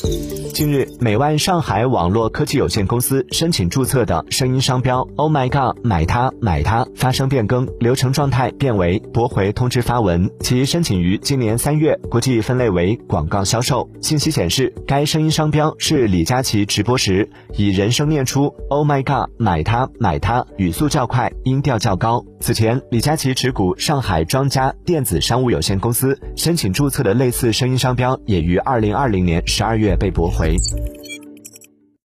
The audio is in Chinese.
近日，美万上海网络科技有限公司申请注册的声音商标 “Oh my god，买它买它”发生变更，流程状态变为驳回通知发文。其申请于今年三月，国际分类为广告销售。信息显示，该声音商标是李佳琦直播时以人声念出 “Oh my god，买它买它”，语速较快，音调较高。此前，李佳琦持股上海庄家电子商务有限公司申请注册的类似声音商标，也于二零二零年十二月也被驳回。